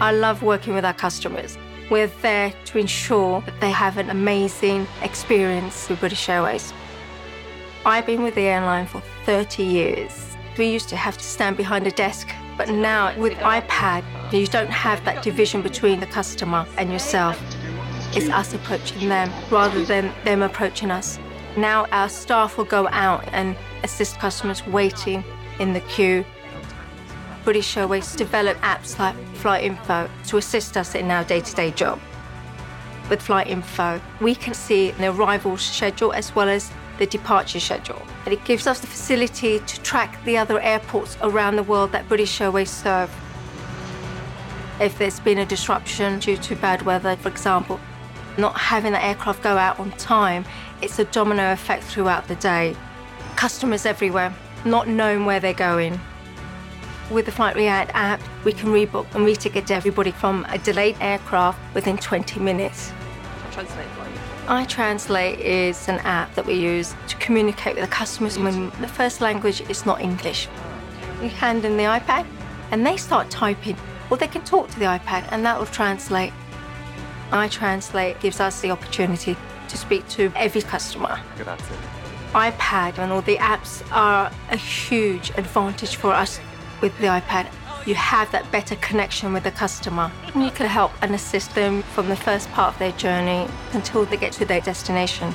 I love working with our customers. We're there to ensure that they have an amazing experience with British Airways. I've been with the airline for 30 years. We used to have to stand behind a desk, but now with iPad, you don't have that division between the customer and yourself. It's us approaching them rather than them approaching us. Now our staff will go out and assist customers waiting in the queue. British Airways develop apps like Flight Info to assist us in our day-to-day job. With Flight Info, we can see the arrival schedule as well as the departure schedule. And it gives us the facility to track the other airports around the world that British Airways serve. If there's been a disruption due to bad weather, for example, not having the aircraft go out on time, it's a domino effect throughout the day. Customers everywhere, not knowing where they're going. With the Flight React app, we can rebook and reticket everybody from a delayed aircraft within 20 minutes. I translate for you. iTranslate is an app that we use to communicate with the customers when the first language is not English. You hand in the iPad and they start typing, or they can talk to the iPad and that will translate. iTranslate gives us the opportunity to speak to every customer. Grazie. iPad and all the apps are a huge advantage for us with the iPad. You have that better connection with the customer. You can help and assist them from the first part of their journey until they get to their destination.